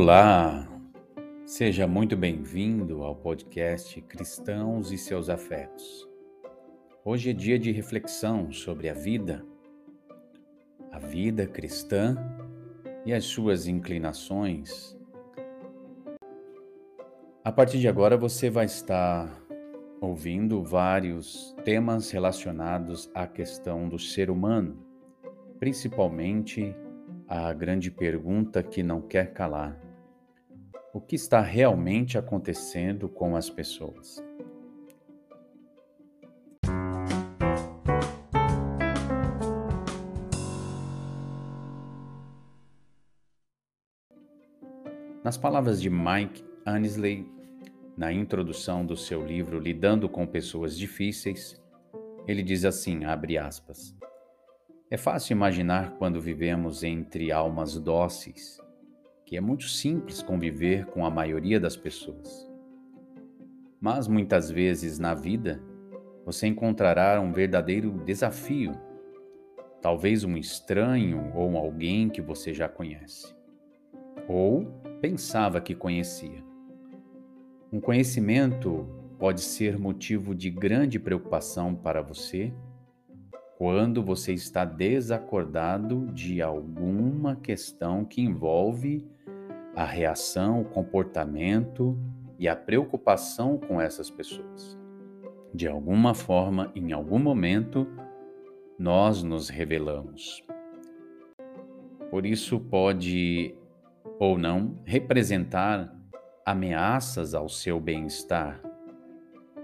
Olá, seja muito bem-vindo ao podcast Cristãos e seus Afetos. Hoje é dia de reflexão sobre a vida, a vida cristã e as suas inclinações. A partir de agora você vai estar ouvindo vários temas relacionados à questão do ser humano, principalmente a grande pergunta que não quer calar: o que está realmente acontecendo com as pessoas? Nas palavras de Mike Annesley, na introdução do seu livro Lidando com Pessoas Difíceis, ele diz assim, abre aspas, é fácil imaginar quando vivemos entre almas dóceis, que é muito simples conviver com a maioria das pessoas. Mas muitas vezes na vida você encontrará um verdadeiro desafio, talvez um estranho ou alguém que você já conhece, ou pensava que conhecia. Um conhecimento pode ser motivo de grande preocupação para você quando você está desacordado de alguma questão que envolve a reação, o comportamento e a preocupação com essas pessoas. De alguma forma, em algum momento, nós nos revelamos. Por isso, pode ou não representar ameaças ao seu bem-estar.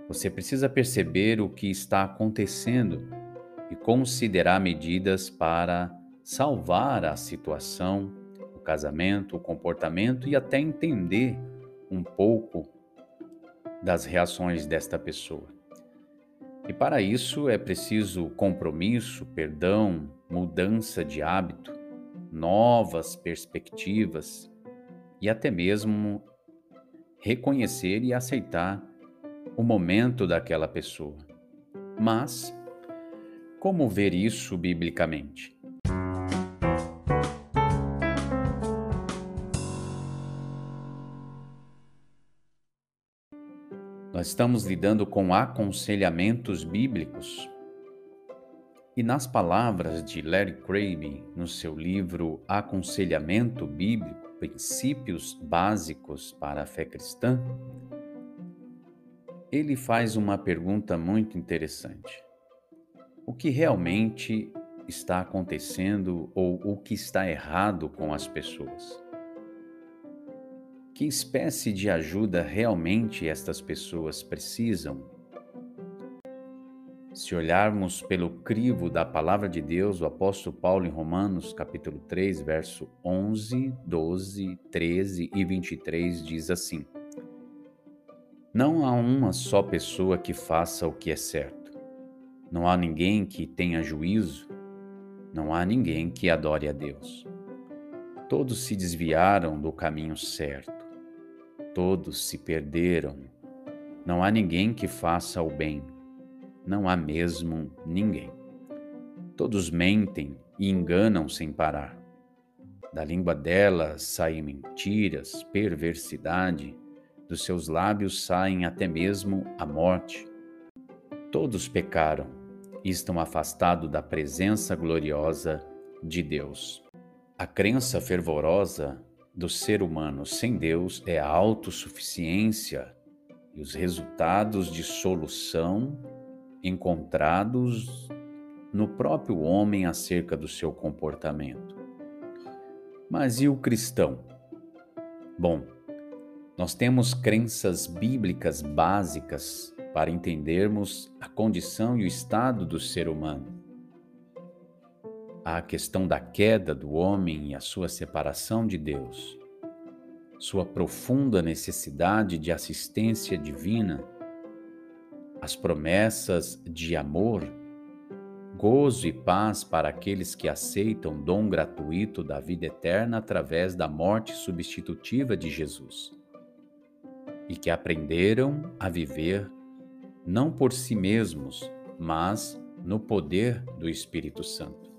Você precisa perceber o que está acontecendo e considerar medidas para salvar a situação, o casamento, o comportamento e até entender um pouco das reações desta pessoa. E para isso é preciso compromisso, perdão, mudança de hábito, novas perspectivas e até mesmo reconhecer e aceitar o momento daquela pessoa. Mas como ver isso biblicamente? Nós estamos lidando com aconselhamentos bíblicos. E nas palavras de Larry Crabb, no seu livro Aconselhamento Bíblico: Princípios Básicos para a Fé Cristã, ele faz uma pergunta muito interessante o que realmente está acontecendo ou o que está errado com as pessoas. Que espécie de ajuda realmente estas pessoas precisam? Se olharmos pelo crivo da palavra de Deus, o apóstolo Paulo em Romanos, capítulo 3, verso 11, 12, 13 e 23 diz assim: Não há uma só pessoa que faça o que é certo não há ninguém que tenha juízo, não há ninguém que adore a Deus. Todos se desviaram do caminho certo, todos se perderam. Não há ninguém que faça o bem, não há mesmo ninguém. Todos mentem e enganam sem parar. Da língua delas saem mentiras, perversidade, dos seus lábios saem até mesmo a morte. Todos pecaram estão afastados da presença gloriosa de Deus. A crença fervorosa do ser humano sem Deus é a autossuficiência e os resultados de solução encontrados no próprio homem acerca do seu comportamento. Mas e o cristão? Bom, nós temos crenças bíblicas básicas para entendermos a condição e o estado do ser humano. A questão da queda do homem e a sua separação de Deus, sua profunda necessidade de assistência divina, as promessas de amor, gozo e paz para aqueles que aceitam o dom gratuito da vida eterna através da morte substitutiva de Jesus e que aprenderam a viver não por si mesmos, mas no poder do Espírito Santo.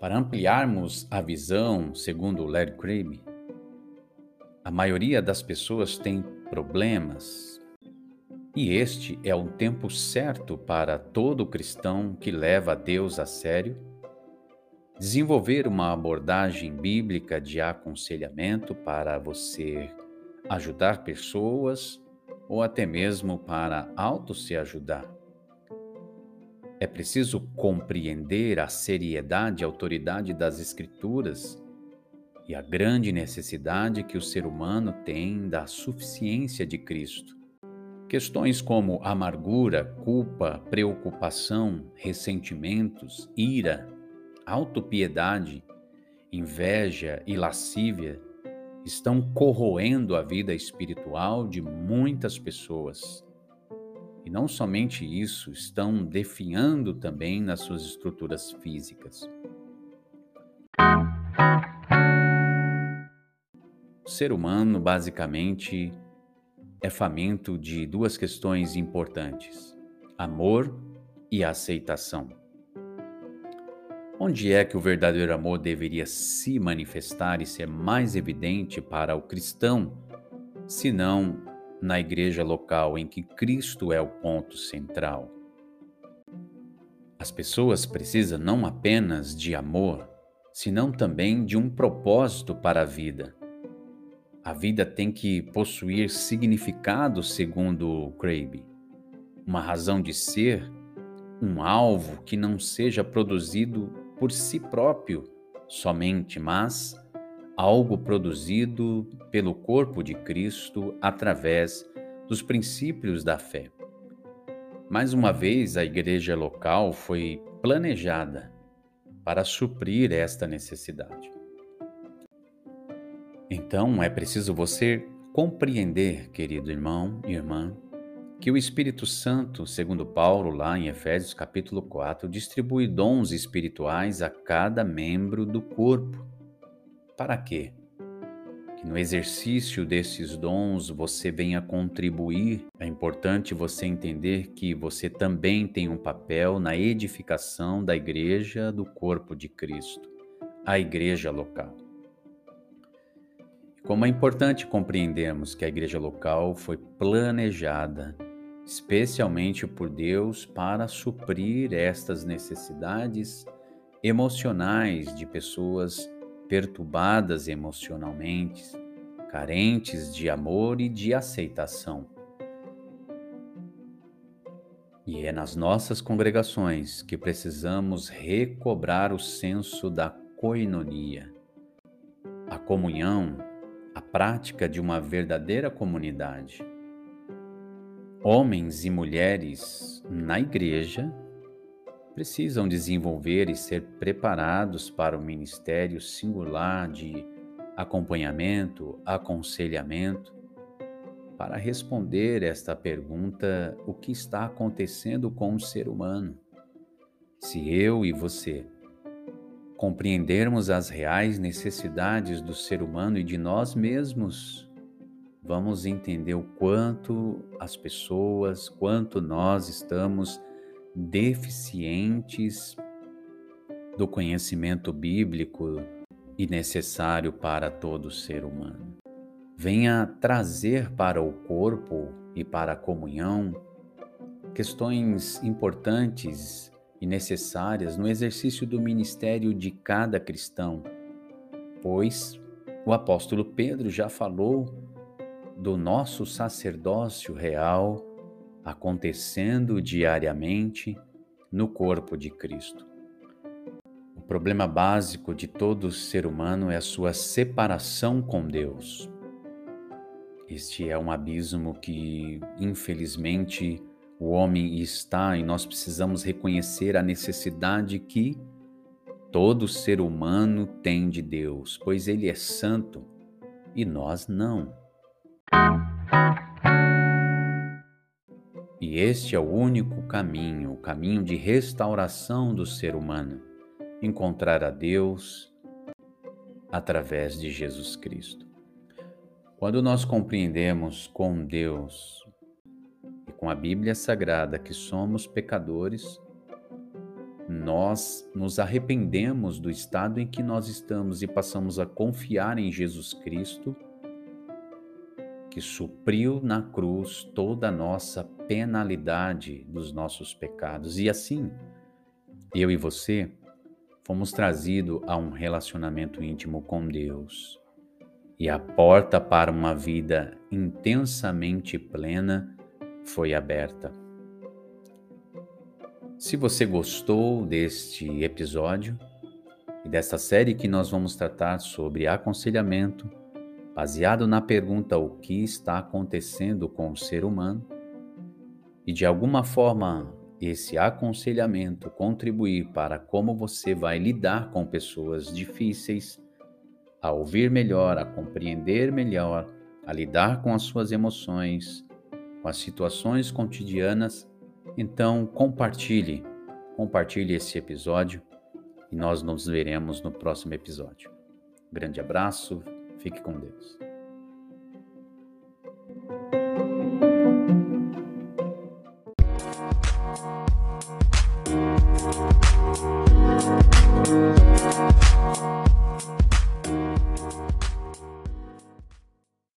Para ampliarmos a visão, segundo Larry Crabb, A maioria das pessoas tem problemas, e este é o tempo certo para todo cristão que leva a Deus a sério desenvolver uma abordagem bíblica de aconselhamento para você ajudar pessoas ou até mesmo para auto se ajudar. É preciso compreender a seriedade e autoridade das Escrituras e a grande necessidade que o ser humano tem da suficiência de Cristo. Questões como amargura, culpa, preocupação, ressentimentos, ira, autopiedade, inveja e lascívia estão corroendo a vida espiritual de muitas pessoas. E não somente isso, estão definhando também nas suas estruturas físicas. O ser humano, basicamente, é faminto de duas questões importantes: amor e aceitação. Onde é que o verdadeiro amor deveria se manifestar e ser mais evidente para o cristão, se não na igreja local em que Cristo é o ponto central? As pessoas precisam não apenas de amor, senão também de um propósito para a vida. A vida tem que possuir significado, segundo Craig, uma razão de ser, um alvo que não seja produzido por si próprio somente, mas algo produzido pelo corpo de Cristo através dos princípios da fé. Mais uma vez, a igreja local foi planejada para suprir esta necessidade. Então, é preciso você compreender, querido irmão e irmã, que o Espírito Santo, segundo Paulo, lá em Efésios capítulo 4, distribui dons espirituais a cada membro do corpo. Para quê? Que no exercício desses dons você venha contribuir. É importante você entender que você também tem um papel na edificação da igreja do corpo de Cristo, a igreja local. Como é importante compreendermos que a igreja local foi planejada especialmente por Deus para suprir estas necessidades emocionais de pessoas perturbadas emocionalmente, carentes de amor e de aceitação. E é nas nossas congregações que precisamos recobrar o senso da coinonia, a comunhão, a prática de uma verdadeira comunidade Homens e mulheres na igreja precisam desenvolver e ser preparados para o ministério singular de acompanhamento, aconselhamento, para responder esta pergunta: o que está acontecendo com o ser humano? Se eu e você compreendermos as reais necessidades do ser humano e de nós mesmos, vamos entender o quanto as pessoas, quanto nós estamos deficientes do conhecimento bíblico e necessário para todo ser humano. Venha trazer para o corpo e para a comunhão questões importantes e necessárias no exercício do ministério de cada cristão, pois o apóstolo Pedro já falou do nosso sacerdócio real acontecendo diariamente no corpo de Cristo. O problema básico de todo ser humano é a sua separação com Deus. Este é um abismo que, infelizmente, o homem está e nós precisamos reconhecer a necessidade que todo ser humano tem de Deus, pois ele é santo e nós não. E este é o único caminho, o caminho de restauração do ser humano, encontrar a Deus através de Jesus Cristo. Quando nós compreendemos com Deus e com a Bíblia Sagrada que somos pecadores, nós nos arrependemos do estado em que nós estamos e passamos a confiar em Jesus Cristo que supriu na cruz toda a nossa penalidade dos nossos pecados. E assim, eu e você fomos trazidos a um relacionamento íntimo com Deus. E a porta para uma vida intensamente plena foi aberta. Se você gostou deste episódio e desta série que nós vamos tratar sobre aconselhamento, baseado na pergunta o que está acontecendo com o ser humano, e de alguma forma esse aconselhamento contribuir para como você vai lidar com pessoas difíceis, a ouvir melhor, a compreender melhor, a lidar com as suas emoções, com as situações cotidianas, então compartilhe, compartilhe esse episódio e nós nos veremos no próximo episódio. Grande abraço, fique com Deus. Thank